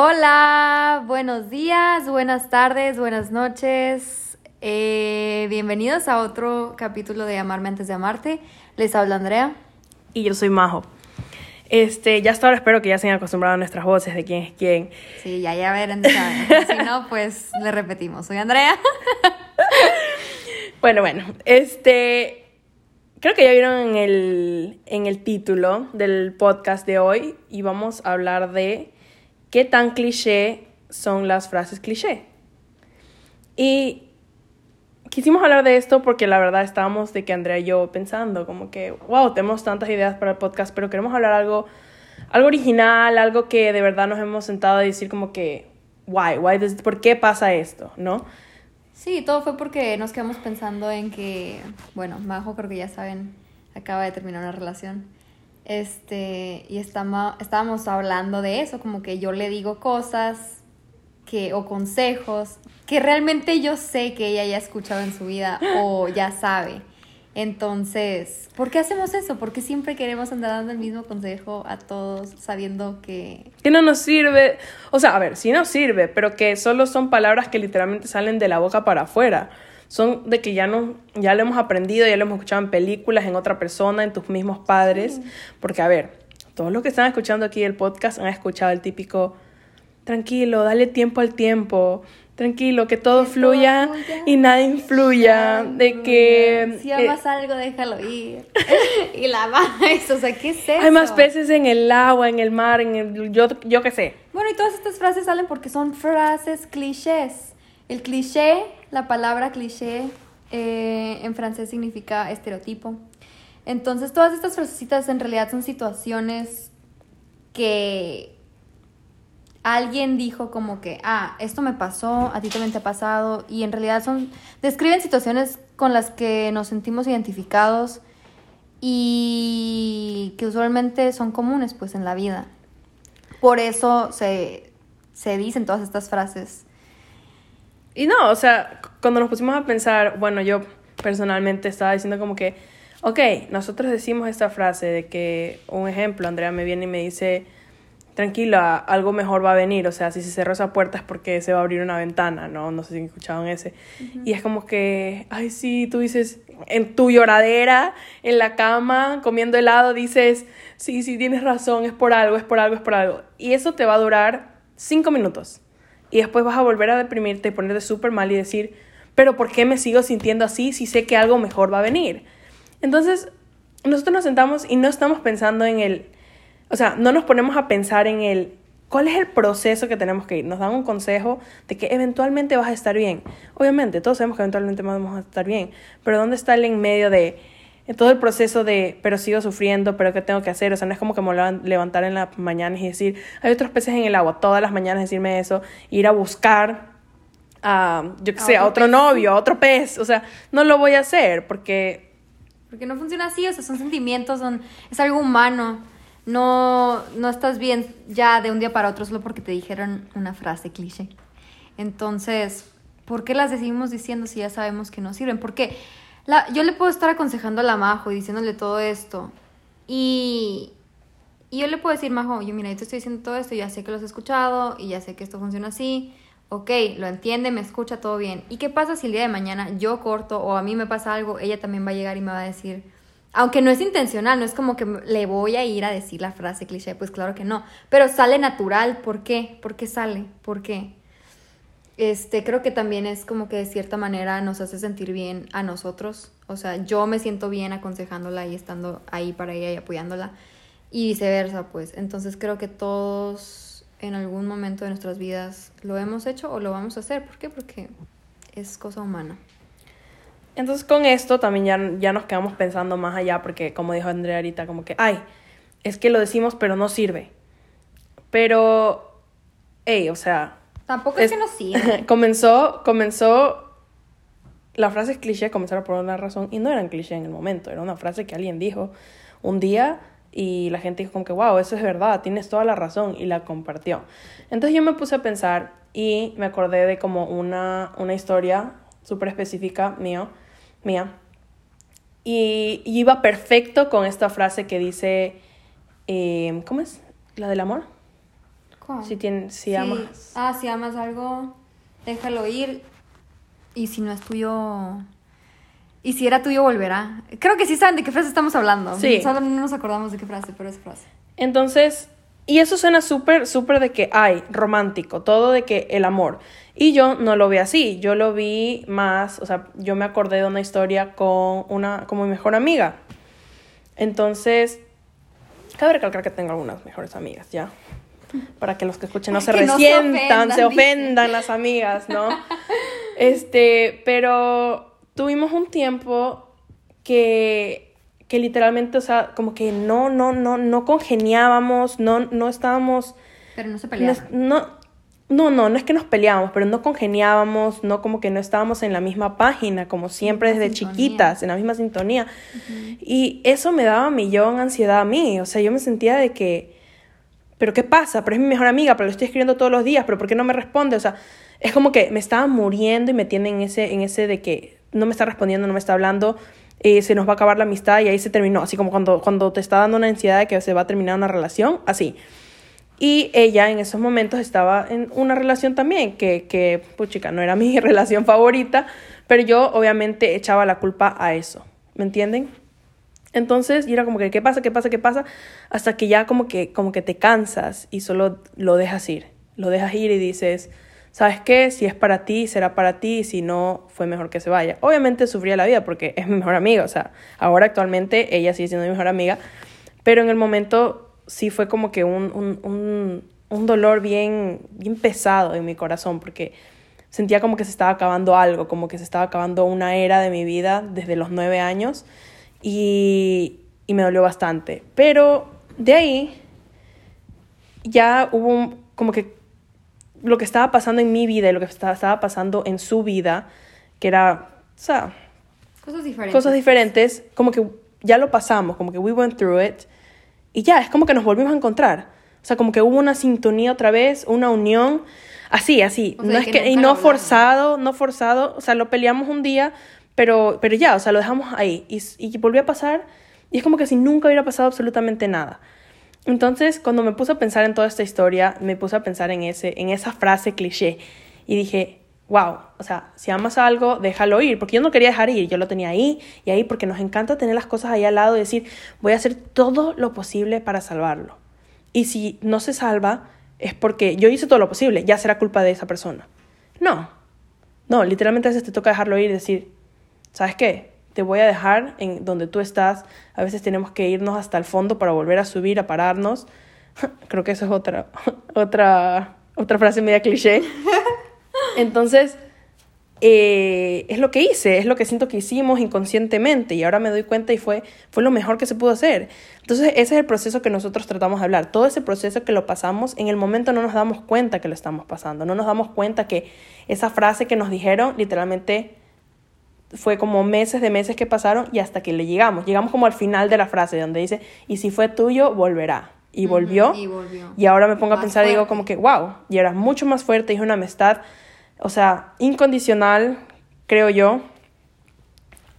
Hola, buenos días, buenas tardes, buenas noches. Eh, bienvenidos a otro capítulo de Amarme antes de amarte. Les habla Andrea. Y yo soy Majo. Este, ya hasta ahora espero que ya se hayan acostumbrado a nuestras voces de quién es quién. Sí, ya ya verán. Si no, pues le repetimos. Soy Andrea. Bueno, bueno, este, creo que ya vieron en el, en el título del podcast de hoy y vamos a hablar de qué tan cliché son las frases cliché. Y quisimos hablar de esto porque la verdad estábamos de que Andrea y yo pensando como que, wow, tenemos tantas ideas para el podcast, pero queremos hablar algo, algo original, algo que de verdad nos hemos sentado a decir como que, why, why, ¿por qué pasa esto? ¿No? Sí, todo fue porque nos quedamos pensando en que, bueno, Majo creo que ya saben, acaba de terminar una relación. Este, y estamos, estábamos hablando de eso, como que yo le digo cosas que, o consejos que realmente yo sé que ella ya ha escuchado en su vida o ya sabe. Entonces, ¿por qué hacemos eso? Porque siempre queremos andar dando el mismo consejo a todos, sabiendo que Que no nos sirve, o sea, a ver, sí nos sirve, pero que solo son palabras que literalmente salen de la boca para afuera. Son de que ya no, ya lo hemos aprendido, ya lo hemos escuchado en películas, en otra persona, en tus mismos padres. Porque, a ver, todos los que están escuchando aquí el podcast han escuchado el típico, tranquilo, dale tiempo al tiempo, tranquilo, que todo, Que fluya, y nada influya, de que... si eh, amas algo, déjalo ir. y la más, o sea, ¿qué es eso? hay más peces en el agua, en el mar, en el... Yo, yo qué sé. Bueno, y todas estas frases salen porque son frases clichés. El cliché, la palabra cliché eh, en francés significa estereotipo. Entonces, todas estas frasecitas en realidad son situaciones que alguien dijo como que, ah, esto me pasó, a ti también te ha pasado, y en realidad son, describen situaciones con las que nos sentimos identificados y que usualmente son comunes pues en la vida. Por eso se, se dicen todas estas frases. Y no, o sea, cuando nos pusimos a pensar, bueno, yo personalmente estaba diciendo como que, ok, nosotros decimos esta frase de que, un ejemplo, Andrea me viene y me dice, tranquila, algo mejor va a venir, o sea, si se cerró esa puerta es porque se va a abrir una ventana, ¿no? No sé si escucharon ese. Y es como que, ay, sí, tú dices, en tu lloradera, en la cama, comiendo helado, dices, sí, sí, tienes razón, es por algo, es por algo, es por algo. Y eso te va a durar cinco minutos. Y después vas a volver a deprimirte y ponerte súper mal y decir, pero ¿por qué me sigo sintiendo así si sé que algo mejor va a venir? Entonces, nosotros nos sentamos y no estamos pensando en el, o sea, no nos ponemos a pensar en el, ¿cuál es el proceso que tenemos que ir? Nos dan un consejo de que eventualmente vas a estar bien. Obviamente, todos sabemos que eventualmente vamos a estar bien, pero ¿dónde está el en medio de todo el proceso de, pero sigo sufriendo, pero ¿qué tengo que hacer? O sea, no es como que me levantar en las mañanas y decir, hay otros peces en el agua, todas las mañanas decirme eso, ir a buscar a, yo qué sé, a otro pez. novio, a otro pez. O sea, no lo voy a hacer porque Porque no funciona así, o sea, son sentimientos, son, es algo humano. No, no estás bien ya de un día para otro solo porque te dijeron una frase cliché. Entonces, ¿por qué las seguimos diciendo si ya sabemos que no sirven? Porque yo le puedo estar aconsejando a la Majo y diciéndole todo esto. Y, y yo le puedo decir, Majo, yo mira, yo te estoy diciendo todo esto, ya sé que lo has escuchado y ya sé que esto funciona así. Ok, lo entiende, me escucha, todo bien. ¿Y qué pasa si el día de mañana yo corto o a mí me pasa algo? Ella también va a llegar y me va a decir, aunque no es intencional, no es como que le voy a ir a decir la frase cliché, pues claro que no. Pero sale natural, ¿por qué? ¿Por qué sale? ¿Por qué? Este, creo que también es como que de cierta manera nos hace sentir bien a nosotros. O sea, yo me siento bien aconsejándola y estando ahí para ella y apoyándola. Y viceversa, pues. Entonces creo que todos en algún momento de nuestras vidas lo hemos hecho o lo vamos a hacer. ¿Por qué? Porque es cosa humana. Entonces con esto también ya, ya nos quedamos pensando más allá porque como dijo Andrea ahorita, como que, ay, es que lo decimos pero no sirve. Pero, hey, o sea, Tampoco es, Es- que no sirve. comenzó, comenzó, las frases cliché comenzaron por una razón y no eran cliché en el momento, era una frase que alguien dijo un día y la gente dijo como que, wow, eso es verdad, tienes toda la razón y la compartió. Entonces yo me puse a pensar y me acordé de como una, una historia súper específica mío, mía y, y iba perfecto con esta frase que dice, eh, ¿cómo es? ¿La del amor? ¿Cómo? Si, tien- si Sí. amas. Ah, si amas algo, déjalo ir. Y si no es tuyo. Y si era tuyo, volverá. Creo que sí saben de qué frase estamos hablando. Sí. Solo no nos acordamos de qué frase, pero es frase. Entonces, y eso suena súper, súper de que hay romántico, todo de que el amor. Y yo no lo vi así, yo lo vi más, o sea, yo me acordé de una historia con una, como mi mejor amiga. Entonces, cabe recalcar que tengo algunas mejores amigas, ¿ya? Para que los que escuchen no se Que no se resientan, se ofendan, las amigas, ¿no? Este, pero tuvimos un tiempo que, que literalmente, o sea, como que no, no, no, no congeniábamos, no, no estábamos, Pero no se peleaban. no, no, no, no es que nos peleábamos, pero no congeniábamos, no como que no estábamos en la misma página, como siempre desde sintonía. chiquitas, en la misma sintonía. Y eso me daba millón ansiedad a mí, o sea, yo me sentía de que, pero ¿qué pasa? Pero es mi mejor amiga, pero le estoy escribiendo todos los días, pero ¿por qué no me responde? O sea, es como que me estaba muriendo y me tiene en ese, en ese de que no me está respondiendo, no me está hablando, eh, se nos va a acabar la amistad y ahí se terminó, así como cuando, cuando te está dando una ansiedad de que se va a terminar una relación, así. Y ella en esos momentos estaba en una relación también, que, que puchica, no era mi relación favorita, pero yo obviamente echaba la culpa a eso, ¿me entienden? Entonces, y era como que, ¿qué pasa? ¿Qué pasa? ¿Qué pasa? Hasta que ya como que, como que te cansas y solo lo dejas ir. Lo dejas ir y dices, ¿sabes qué? Si es para ti, será para ti, si no, fue mejor que se vaya. Obviamente sufría la vida porque es mi mejor amiga, o sea, ahora actualmente ella sigue siendo mi mejor amiga, pero en el momento sí fue como que un, un, un, un dolor bien, bien pesado en mi corazón porque sentía como que se estaba acabando algo, como que se estaba acabando una era de mi vida desde los nueve años y, y me dolió bastante. Pero de ahí ya hubo un- como que lo que estaba pasando en mi vida y lo que estaba, pasando en su vida, que era, o sea, Cosas diferentes. cosas diferentes, como que ya lo pasamos, como que we went through it, y ya, es como que nos volvimos a encontrar. O sea, como que hubo una sintonía otra vez, una unión, así, así. O sea, no es que que, y no forzado, no forzado, o sea, lo peleamos un día, pero, pero ya, o sea, lo dejamos ahí. Y, y volvió a pasar, y es como que si nunca hubiera pasado absolutamente nada. Entonces, cuando me puse a pensar en toda esta historia, me puse a pensar en, ese, en esa frase cliché y dije, wow, o sea, si amas algo, déjalo ir, porque yo no quería dejar ir, yo lo tenía ahí y ahí porque nos encanta tener las cosas ahí al lado y decir, voy a hacer todo lo posible para salvarlo. Y si no se salva, es porque yo hice todo lo posible, ya será culpa de esa persona. No, no, literalmente a veces te toca dejarlo ir y decir, ¿sabes qué? Te voy a dejar en donde tú estás. A veces tenemos que irnos hasta el fondo para volver a subir, a pararnos. Creo que eso es otra, otra, otra frase media cliché. Entonces, eh, es lo que hice, es lo que siento que hicimos inconscientemente y ahora me doy cuenta y fue, fue lo mejor que se pudo hacer. Entonces, ese es el proceso que nosotros tratamos de hablar. Todo ese proceso que lo pasamos, en el momento no nos damos cuenta que lo estamos pasando, no nos damos cuenta que esa frase que nos dijeron literalmente fue como meses de meses que pasaron y hasta que le llegamos. Llegamos como al final de la frase donde dice, y si fue tuyo, volverá. Y volvió. y volvió. Y ahora me pongo a pensar y digo como que, wow, y era mucho más fuerte y es una amistad, o sea, incondicional, creo yo.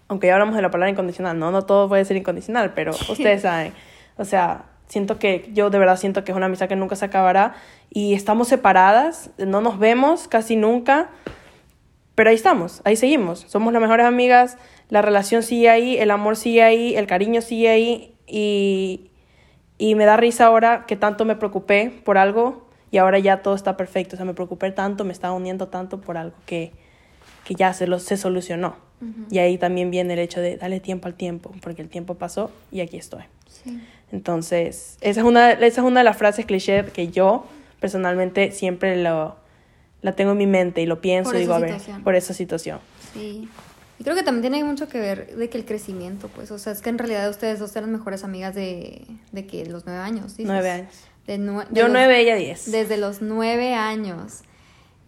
Aunque ya hablamos de la palabra incondicional, no, no todo puede ser incondicional, pero ustedes saben. O sea, siento que, yo de verdad siento que es una amistad que nunca se acabará y estamos separadas, no nos vemos casi nunca, pero ahí estamos, ahí seguimos. Somos las mejores amigas, la relación sigue ahí, el amor sigue ahí, el cariño sigue ahí y, y me da risa ahora que tanto me preocupé por algo y ahora ya todo está perfecto. O sea, me preocupé tanto, me estaba uniendo tanto por algo que, que ya se, lo, se solucionó. Y ahí también viene el hecho de darle tiempo al tiempo, porque el tiempo pasó y aquí estoy. Sí. Entonces, esa es una, esa es una de las frases cliché que yo personalmente siempre lo, la tengo en mi mente y lo pienso y digo, esa a ver, situación. por esa situación. Sí. Y creo que también tiene mucho que ver de que el crecimiento, pues, o sea, es que en realidad ustedes dos eran mejores amigas de, de que los nueve años. dices? Nueve años. De nue- de Yo los- nueve, ella diez. Desde los nueve años.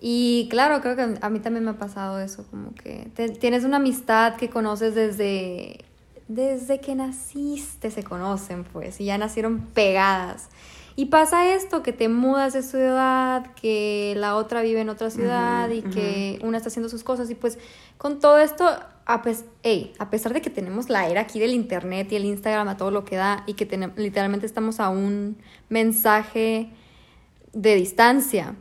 Y claro, creo que a mí también me ha pasado eso, como que te- tienes una amistad que conoces desde, desde que naciste, se conocen, pues, y ya nacieron pegadas. Y pasa esto, que te mudas de ciudad, que la otra vive en otra ciudad y que una está haciendo sus cosas. Y pues con todo esto, a, pes- ey, a pesar de que tenemos la era aquí del internet y el Instagram a todo lo que da y que literalmente estamos a un mensaje de distancia.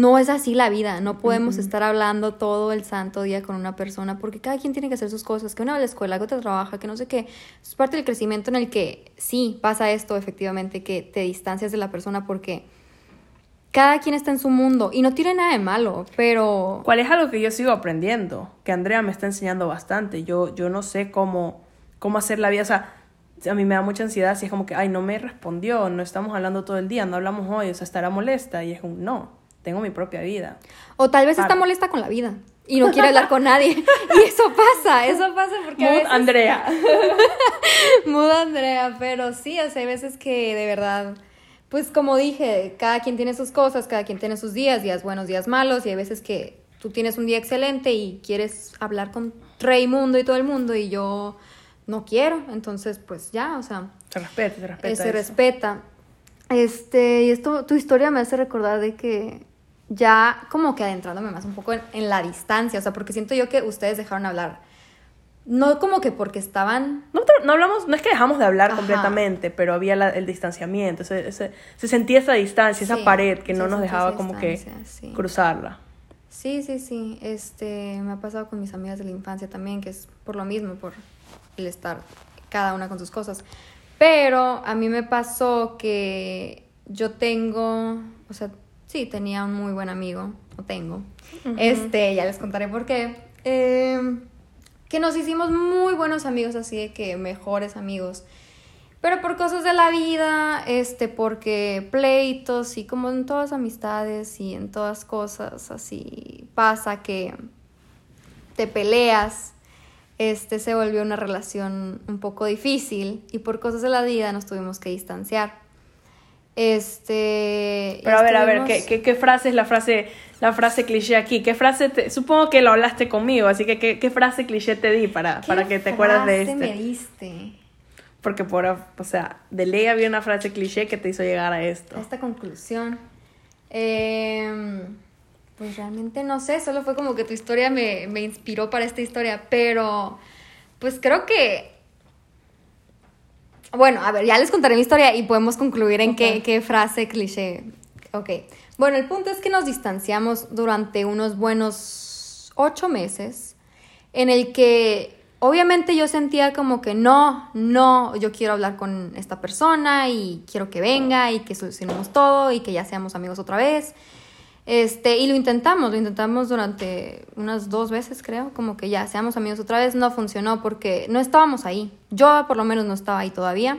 No es así la vida, no podemos estar hablando todo el santo día con una persona porque cada quien tiene que hacer sus cosas, que una va a la escuela, que otra trabaja, que no sé qué. Es parte del crecimiento en el que sí pasa esto efectivamente, que te distancias de la persona porque cada quien está en su mundo y no tiene nada de malo, pero... ¿Cuál es algo que yo sigo aprendiendo? Que Andrea me está enseñando bastante. Yo, yo no sé cómo, cómo hacer la vida, o sea, a mí me da mucha ansiedad si es como que, ay, no me respondió, no estamos hablando todo el día, no hablamos hoy, o sea, estará molesta y es un no, tengo mi propia vida. O tal vez está molesta con la vida y no quiere hablar con nadie. Y eso pasa, eso pasa porque a Mood veces... Andrea. Mood Andrea, pero sí, o sea, hay veces que de verdad, pues como dije, cada quien tiene sus cosas, cada quien tiene sus días, días buenos, días malos, y hay veces que tú tienes un día excelente y quieres hablar con Raimundo y todo el mundo y yo no quiero, entonces pues ya, o sea, Se respeta, se respeta. eh, se eso. respeta. Este, y esto, tu historia me hace recordar de que ya como que adentrándome más un poco en, en la distancia, o sea, porque siento yo que ustedes dejaron hablar. No como que porque estaban No, no hablamos, no es que dejamos de hablar Ajá. completamente, pero había la- el distanciamiento, ese- ese- se sentía esa distancia, esa pared que no nos dejaba como que sí. cruzarla. Sí, sí, sí. Este, me ha pasado con mis amigas de la infancia también, que es por lo mismo, por el estar cada una con sus cosas. Pero a mí me pasó que yo tengo, o sea, sí, tenía un muy buen amigo, o tengo. Este, ya les contaré por qué. Em, que nos hicimos muy buenos amigos, así de que mejores amigos. Pero por cosas de la vida, este, porque pleitos y como en todas amistades y en todas cosas así pasa que te peleas, este se volvió una relación un poco difícil y por cosas de la vida nos tuvimos que distanciar. Este. Pero a ver, a ver, ¿qué, qué, qué frase es la frase, la frase cliché aquí? ¿Qué frase te, supongo que lo hablaste conmigo, así que ¿qué, qué frase cliché te di para, ¿Qué para que te acuerdes de frase me este? diste Porque por, o sea, de ley había una frase cliché que te hizo llegar a esto. a esta conclusión? Em, pues realmente no sé, solo fue como que tu historia me, me inspiró para esta historia, pero pues creo que... Bueno, a ver, ya les contaré mi historia y podemos concluir en qué, qué frase cliché. Ok. Bueno, el punto es que nos distanciamos durante unos buenos ocho meses en el que obviamente yo sentía como que no, no, yo quiero hablar con esta persona y quiero que venga y que solucionemos todo y que ya seamos amigos otra vez. Este, y lo intentamos, lo intentamos durante unas dos veces, creo, como que ya seamos amigos otra vez, no funcionó porque no estábamos ahí. Yo por lo menos no estaba ahí todavía.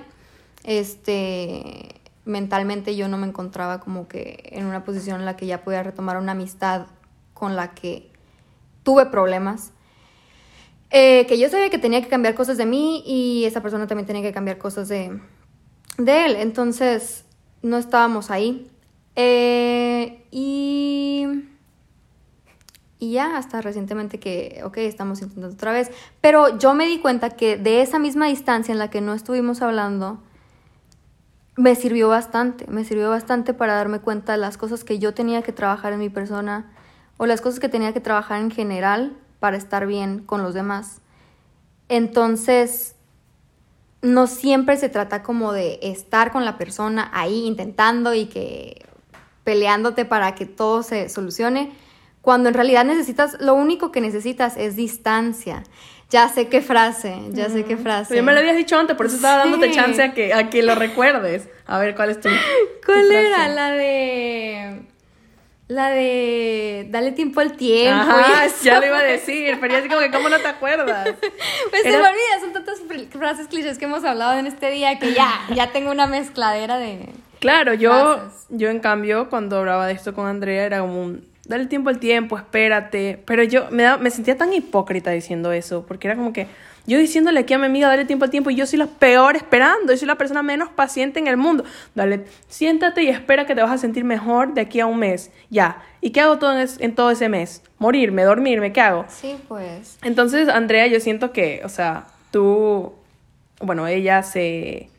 Este, mentalmente yo no me encontraba como que en una posición en la que ya podía retomar una amistad con la que tuve problemas. Eh, que yo sabía que tenía que cambiar cosas de mí y esa persona también tenía que cambiar cosas de, de él. Entonces, no estábamos ahí. Eh, y, y ya, hasta recientemente que, ok, estamos intentando otra vez. Pero yo me di cuenta que de esa misma distancia en la que no estuvimos hablando, me sirvió bastante. Me sirvió bastante para darme cuenta de las cosas que yo tenía que trabajar en mi persona o las cosas que tenía que trabajar en general para estar bien con los demás. Entonces, no siempre se trata como de estar con la persona ahí intentando y que peleándote para que todo se solucione, cuando en realidad necesitas, lo único que necesitas es distancia. Ya sé qué frase, ya sé qué frase. Ya me lo habías dicho antes, por eso estaba dándote Sí. chance a que, a que lo recuerdes. A ver, ¿cuál es tu ¿Cuál tu era? frase? La de... La de... Dale tiempo al tiempo. Ajá, ya lo iba a decir, pero ya así como que, ¿cómo no te acuerdas? Pues se Era- me olvida, son tantas fr- frases clichés que hemos hablado en este día que ya, ya tengo una mezcladera de... Claro, yo, yo en cambio, cuando hablaba de esto con Andrea, era como un, dale tiempo al tiempo, espérate. Pero yo me, da- me sentía tan hipócrita diciendo eso, porque era como que yo diciéndole aquí a mi amiga, dale tiempo al tiempo, y yo soy la peor esperando, yo soy la persona menos paciente en el mundo. Dale, siéntate y espera que te vas a sentir mejor de aquí a un mes. Ya. ¿Y qué hago todo en, es- en todo ese mes? Morirme, dormirme, ¿qué hago? Sí, pues... Entonces, Andrea, yo siento que, o sea, tú, bueno, ella se...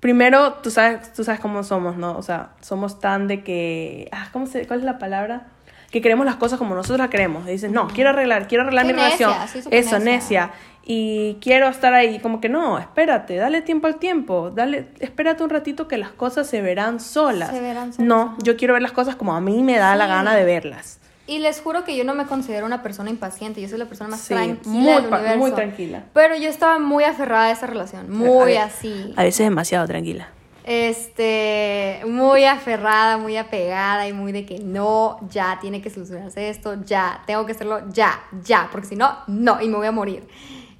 Primero, tú sabes, tú sabes cómo somos, ¿no? O sea, somos tan de que... Ah, ¿cómo se, ¿Cuál es la palabra? que queremos las cosas como nosotros las queremos. Y dices, no, quiero arreglar, quiero arreglar Qué mi necia, relación. Eso, necia. necia. Y quiero estar ahí, como que no, espérate, dale tiempo al tiempo, dale, espérate un ratito que las cosas se verán solas. Se verán solas, No, yo quiero ver las cosas como a mí me da la gana de verlas. Y les juro que yo no me considero una persona impaciente, yo soy la persona más Sí, tranquila muy del universo. muy tranquila. Pero yo estaba muy aferrada a esa relación, muy A- así. A veces demasiado tranquila. Este, muy aferrada, muy apegada y muy de que no, ya tiene que solucionarse esto, ya, tengo que hacerlo ya, ya, porque si no, no, y me voy a morir.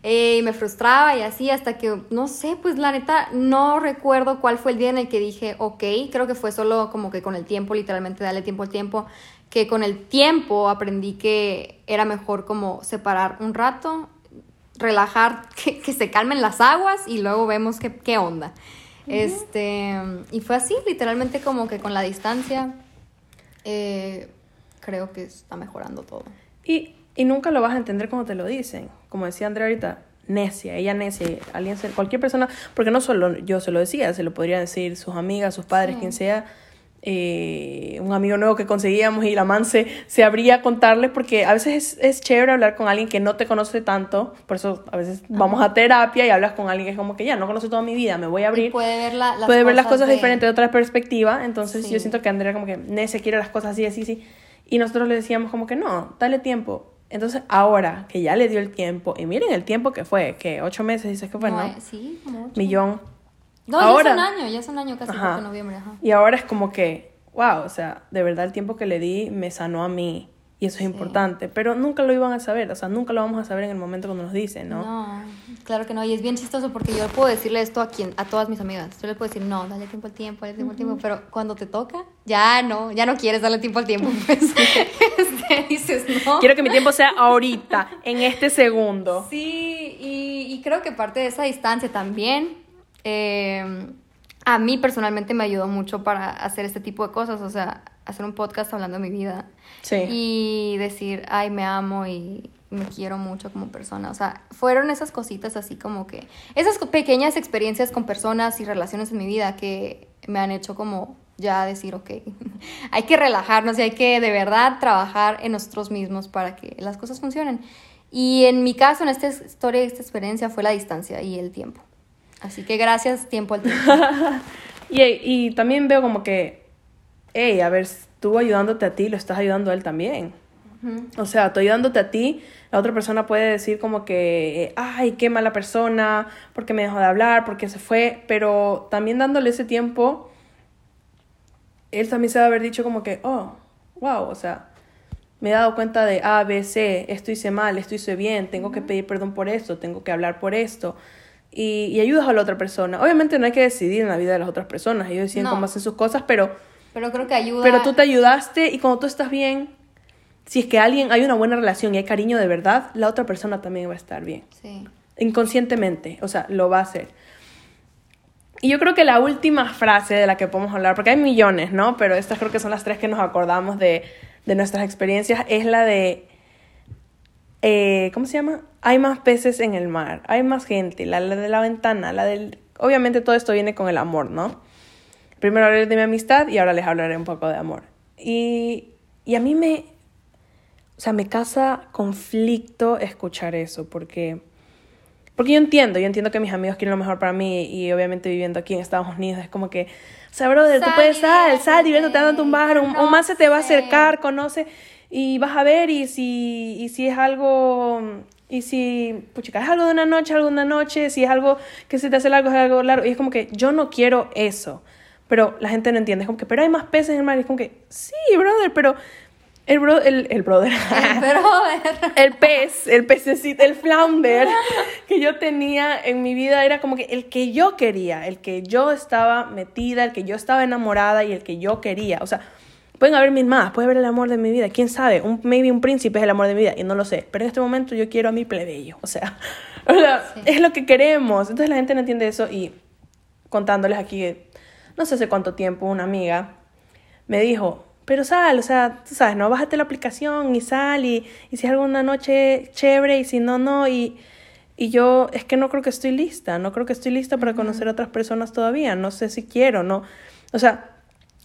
Eh, y me frustraba y así hasta que, no sé, pues la neta, no recuerdo cuál fue el día en el que dije, ok, creo que fue solo como que con el tiempo, literalmente darle tiempo al tiempo, que con el tiempo aprendí que era mejor como separar un rato, relajar, que, que se calmen las aguas y luego vemos qué, qué onda. Este, y fue así, literalmente como que con la distancia, eh, creo que está mejorando todo. Y, y nunca lo vas a entender como te lo dicen. Como decía Andrea ahorita, necia, ella necia, alguien, cualquier persona, porque no solo yo se lo decía, se lo podría decir sus amigas, sus padres, Sí. quien sea. eh, un amigo nuevo que conseguíamos y la man se, se abría a contarles porque a veces es, es chévere hablar con alguien que no te conoce tanto, por eso a veces vamos a terapia y hablas con alguien que es como que ya no conoce toda mi vida, me voy a abrir Y puede ver, la- las puede ver las cosas de- diferentes de otra perspectiva. Entonces Sí. yo siento que Andrea como que Necia quiere las cosas así, así, así. Y nosotros le decíamos como que no, dale tiempo. Entonces ahora que ya le dio el tiempo, y miren el tiempo que fue, que ocho meses dices que fue, ¿no? No, sí, como ocho. Millón. No, Ahora- ya es un año, ya es un año casi Ajá. porque noviembre, ajá. Y ahora es como que, wow, o sea, de verdad el tiempo que le di me sanó a mí. Y eso es importante. Pero nunca lo iban a saber, o sea, nunca lo vamos a saber en el momento cuando nos dicen, ¿no? ¿no? claro que no. Y es bien chistoso porque yo puedo decirle esto a quien, a todas mis amigas. Yo les puedo decir, no, dale tiempo al tiempo, dale tiempo al tiempo. Pero cuando te toca, ya no, ya no quieres darle tiempo al tiempo. Pues este, dices, no. Quiero que mi tiempo sea ahorita, en este segundo. Sí, y, y creo que parte de esa distancia también, eh, a mí personalmente me ayudó mucho para hacer este tipo de cosas, o sea, hacer un podcast hablando de mi vida Sí. y decir, ay, me amo y me quiero mucho como persona. O sea, fueron esas cositas así como que, esas pequeñas experiencias con personas y relaciones en mi vida que me han hecho como ya decir, ok, hay que relajarnos y hay que de verdad trabajar en nosotros mismos para que las cosas funcionen. Y en mi caso, en esta historia, esta experiencia fue la distancia y el tiempo. Así que gracias, tiempo al tiempo. Y, y también veo como que, hey, a ver, tú ayudándote a ti, lo estás ayudando a él también. O sea, estoy ayudándote a ti, la otra persona puede decir como que, ay, qué mala persona, porque me dejó de hablar, porque se fue, pero también dándole ese tiempo, él también se va a haber dicho como que, oh, wow, o sea, me he dado cuenta de A, B, C, esto hice mal, esto hice bien, tengo que pedir perdón por esto, tengo que hablar por esto. Y, y ayudas a la otra persona. Obviamente no hay que decidir en la vida de las otras personas, ellos deciden No. cómo hacen sus cosas, pero, Pero creo que ayuda. pero tú te ayudaste y cuando tú estás bien, si es que alguien hay una buena relación y hay cariño de verdad, la otra persona también va a estar bien. Sí. Inconscientemente, o sea, lo va a hacer. Y yo creo que la última frase de la que podemos hablar, porque hay millones, ¿no? Pero estas creo que son las tres que nos acordamos de, de nuestras experiencias, es la de, eh, ¿cómo se llama? Hay más peces en el mar, hay más gente, la, la de la ventana, la del... Obviamente todo esto viene con el amor, ¿no? Primero hablaré de mi amistad y ahora les hablaré un poco de amor. Y, y a mí me, o sea, me causa conflicto escuchar eso, porque, porque yo entiendo, yo entiendo que mis amigos quieren lo mejor para mí y obviamente viviendo aquí en Estados Unidos es como que, o sea, brother, tú puedes sal, sal, diviértete, diviértete, anda a un bar, un, un man se te va a acercar, conoce y vas a ver y si, y si es algo, y si, puchica, es algo de una noche, algo de una noche, si es algo que se te hace largo, es algo largo, y es como que yo no quiero eso. Pero la gente no entiende, es como que, pero hay más peces en el mar, y es como que, sí, brother, pero el, bro, el, el brother, Pero, el pez, el pececito, el flounder que yo tenía en mi vida era como que el que yo quería, el que yo estaba metida, el que yo estaba enamorada y el que yo quería. O sea, pueden haber mil más, puede haber el amor de mi vida, quién sabe, un, maybe un príncipe es el amor de mi vida y no lo sé, pero en este momento yo quiero a mi plebeyo, o sea, o sea, Sí. es lo que queremos. Entonces la gente no entiende eso y contándoles aquí, no sé hace cuánto tiempo, una amiga me dijo, pero sal, o sea, tú sabes, no, bájate la aplicación y sal y, y si es alguna noche chévere y si no, no. Y, y yo es que no creo que estoy lista, no creo que estoy lista para conocer a otras personas todavía, no sé si quiero, no. O sea,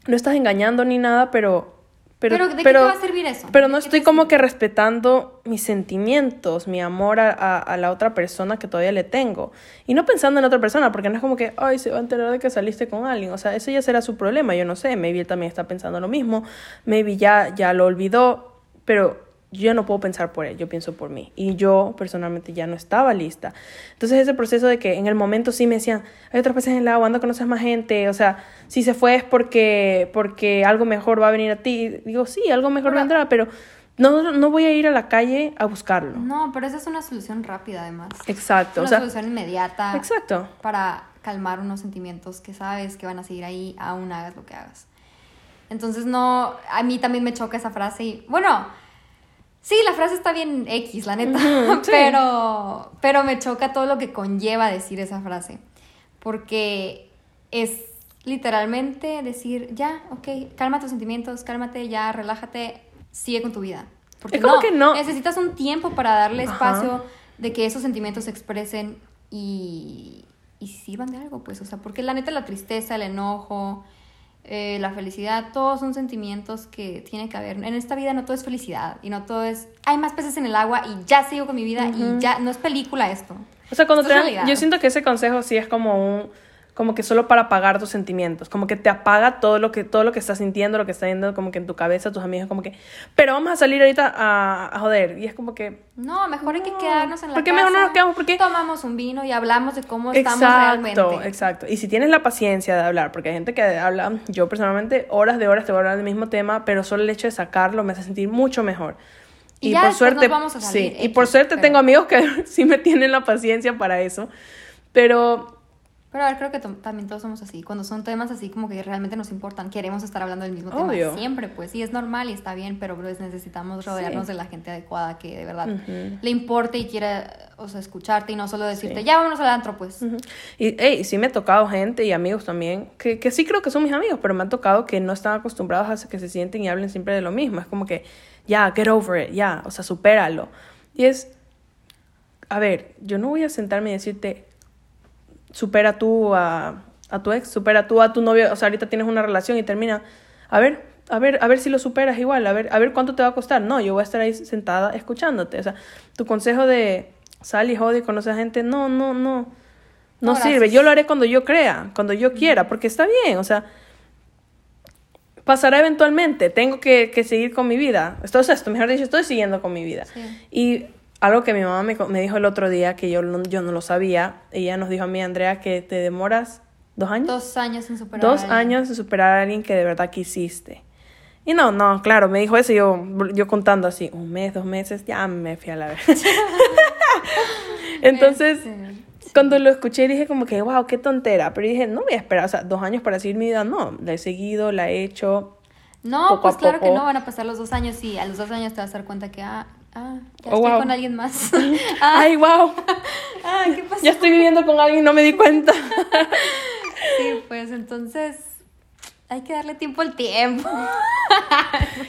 no estás engañando ni nada, pero, Pero, Pero, ¿de qué te va a servir eso? Pero ¿De no qué estoy como que respetando mis sentimientos, mi amor a, a- a la otra persona que todavía le tengo. Y no pensando en otra persona, porque no es como que, ay, se va a enterar de que saliste con alguien. O sea, eso ya será su problema, yo no sé. Maybe él también está pensando lo mismo. Maybe ya, ya lo olvidó. Pero yo no puedo pensar por él, yo pienso por mí. Y yo personalmente ya no estaba lista. Entonces ese proceso de que en el momento sí me decían, hay otras veces en el agua, anda conoces más gente, o sea, si se fue es porque, porque algo mejor va a venir a ti. Digo, sí, algo mejor Pero- vendrá, pero no, no voy a ir a la calle a buscarlo. No, pero esa es una solución rápida además. Exacto, o una sea, solución inmediata. exacto. Para calmar unos sentimientos que sabes que van a seguir ahí, aún hagas lo que hagas. Entonces no, a mí también me choca esa frase y, bueno, sí, la frase está bien X, la neta, sí. pero, pero me choca todo lo que conlleva decir esa frase, porque es literalmente decir, ya, ok, calma tus sentimientos, cálmate, ya, relájate, sigue con tu vida. Porque Es como que no- necesitas un tiempo para darle Ajá. espacio de que esos sentimientos se expresen y, y sirvan de algo, pues, o sea, porque la neta la tristeza, el enojo, eh, la felicidad, todos son sentimientos que tiene que haber. En esta vida no todo es felicidad y no todo es, hay más peces en el agua y ya sigo con mi vida y ya, no es película esto. O sea, cuando Esto te dan, yo siento que ese consejo sí es como un, como que solo para apagar tus sentimientos, como que te apaga todo lo que, todo lo que estás sintiendo, lo que está yendo como que en tu cabeza, tus amigos, como que, pero vamos a salir ahorita a, a joder, y es como que, No, mejor hay que No. quedarnos en la ¿Por qué casa. mejor no nos quedamos? ¿Por qué? Tomamos un vino y hablamos de cómo estamos exacto, realmente. exacto, y si tienes la paciencia de hablar, porque hay gente que habla, yo personalmente, horas de horas te voy a hablar del mismo tema, pero solo el hecho de sacarlo me hace sentir mucho mejor. Y ya después nos vamos a salir, sí, y X, por suerte pero- tengo amigos que sí me tienen la paciencia para eso, pero Pero a ver, creo que también todos somos así. Cuando son temas así como que realmente nos importan, queremos estar hablando del mismo Obvio. tema siempre, pues sí, es normal y está bien, pero pues necesitamos rodearnos Sí. de la gente adecuada que de verdad le importe y quiera, o sea, escucharte y no solo decirte, Sí. ya vámonos al antro, pues. Ujú. Y hey, sí me ha tocado gente y amigos también, que, que sí creo que son mis amigos, pero me han tocado que no están acostumbrados a que se sienten y hablen siempre de lo mismo. Es como que, ya, get over it, ya, o sea, supéralo. Y es, a ver, yo no voy a sentarme y decirte, supera tú a, a tu ex, supera tú a tu novio, o sea, ahorita tienes una relación y termina, a ver, a ver, a ver si lo superas igual, a ver, a ver cuánto te va a costar. No, yo voy a estar ahí sentada escuchándote. O sea, tu consejo de sal y jode y conoce a gente, no, no, no. No sirve. Yo lo haré cuando yo crea, cuando yo quiera, porque está bien, o sea, pasará eventualmente. Tengo que, que seguir con mi vida. Esto es esto, mejor dicho, estoy siguiendo con mi vida. Sí. Y algo que mi mamá me, dijo el otro día, que yo no, yo no lo sabía, ella nos dijo a mí, Andrea, que te demoras dos años. Dos años sin superar. Dos a alguien. años de superar a alguien que de verdad quisiste. Y no, no, claro, me dijo eso y yo, yo contando así, un mes, dos meses, ya me fui a la vez. Entonces, Este, cuando lo escuché dije como que, wow, qué tontera. Pero dije, no voy a esperar, o sea, dos años para seguir mi vida, no. La he seguido, la he hecho. No, poco pues a claro que no, van a pasar los dos años y a los dos años te vas a dar cuenta que, ah, ah ya Oh, estoy wow. con alguien más. ah, Ay, wow, ah, ¿qué pasó? ya estoy viviendo con alguien y no me di cuenta. Sí, pues entonces hay que darle tiempo al tiempo.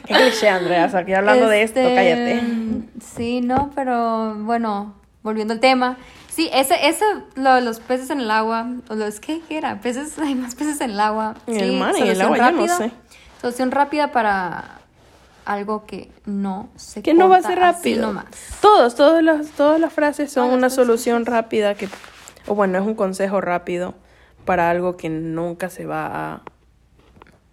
qué cliché, Andrea, o sea, que hablando de esto, Este, cállate. Sí, no, pero bueno, volviendo al tema. Sí, ese, eso, lo de los peces en el agua, o los, ¿qué, era? Peces, hay más peces en el agua. En Sí, el mar y en el agua, yo no sé. Solución rápida para algo que no se Que no va a ser rápido. nomás. Todos, todas las, todas las frases son Todas una frases, solución rápida que, o bueno, es un consejo rápido para algo que nunca se va a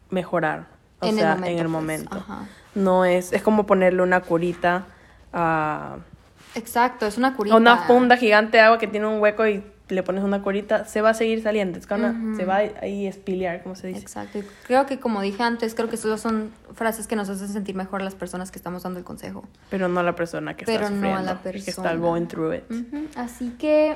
mejorar. O En el sea, momento, en el pues, momento. ajá. No es, es como ponerle una curita a, Exacto, es una curita. una funda gigante de agua que tiene un hueco y le pones una curita, se va a seguir saliendo, es gonna- se va ahí a espilear, como se dice. Exacto. Y creo que como dije antes, creo que solo son frases que nos hacen sentir mejor a las personas que estamos dando el consejo. Pero no a la persona que Pero está no sufriendo a la y que está persona. going through it. Así que,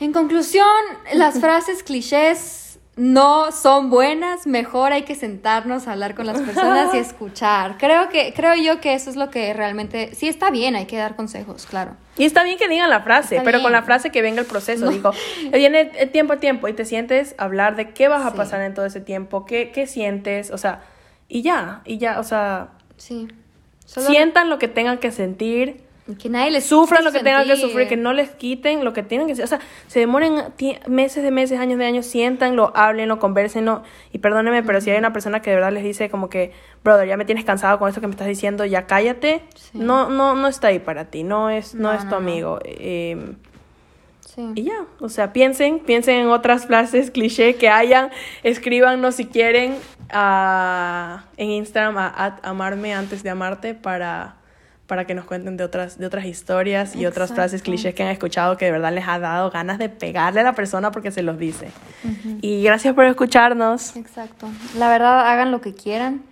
en conclusión, las frases clichés no son buenas. Mejor hay que sentarnos a hablar con las personas y escuchar. Creo que, creo yo que eso es lo que realmente, sí está bien, hay que dar consejos, claro. Y está bien que digan la frase, Está pero con la frase que venga el proceso. No. Digo, viene el tiempo a tiempo y te sientes a hablar de qué vas a Sí. pasar en todo ese tiempo, qué, qué sientes, o sea, y ya, y ya, o sea, Sí. Solo- sientan lo que tengan que sentir, Que nadie les sufran lo que su tengan que sentir. sufrir, que no les quiten lo que tienen que O sea, se demoren meses de meses, años de años, siéntanlo, háblenlo, conversenlo. Y perdónenme, pero si hay una persona que de verdad les dice como que, brother, ya me tienes cansado con esto que me estás diciendo, ya cállate. Sí. No, no, no está ahí para ti, no es, no, No, es tu no, no. amigo. Eh, Sí. y ya, o sea, piensen, piensen en otras frases cliché que hayan, escríbanos si quieren a- en Instagram a, amarme antes de amarte para, para que nos cuenten de otras, de otras historias y otras frases clichés que han escuchado que de verdad les ha dado ganas de pegarle a la persona porque se los dice. Y gracias por escucharnos. Exacto. La verdad, hagan lo que quieran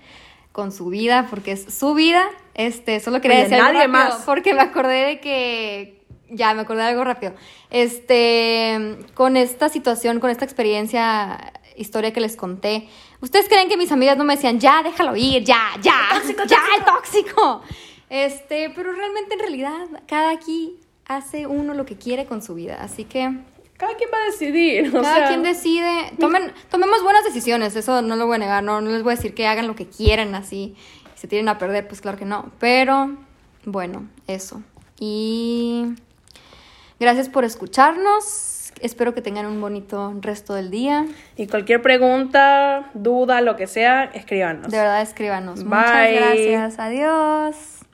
con su vida, porque es su vida. Este, solo quería Oye, decir algo nadie rápido, más. porque me acordé de que ya me acordé de algo rápido. Este, con esta situación, con esta experiencia, historia que les conté, ¿ustedes creen que mis amigas no me decían, ya, déjalo ir, ya, ya, ya, el tóxico? Este, pero realmente en realidad, cada aquí hace uno lo que quiere con su vida, así que Cada quien va a decidir. o cada sea, quien decide. Tomen, tomemos buenas decisiones, eso no lo voy a negar. No, no les voy a decir que hagan lo que quieran así. Si se tienen a perder, pues claro que no. Pero bueno, eso. Y gracias por escucharnos. Espero que tengan un bonito resto del día. Y cualquier pregunta, duda, lo que sea, escríbanos. De verdad, escríbanos. Bye. Muchas gracias. Adiós.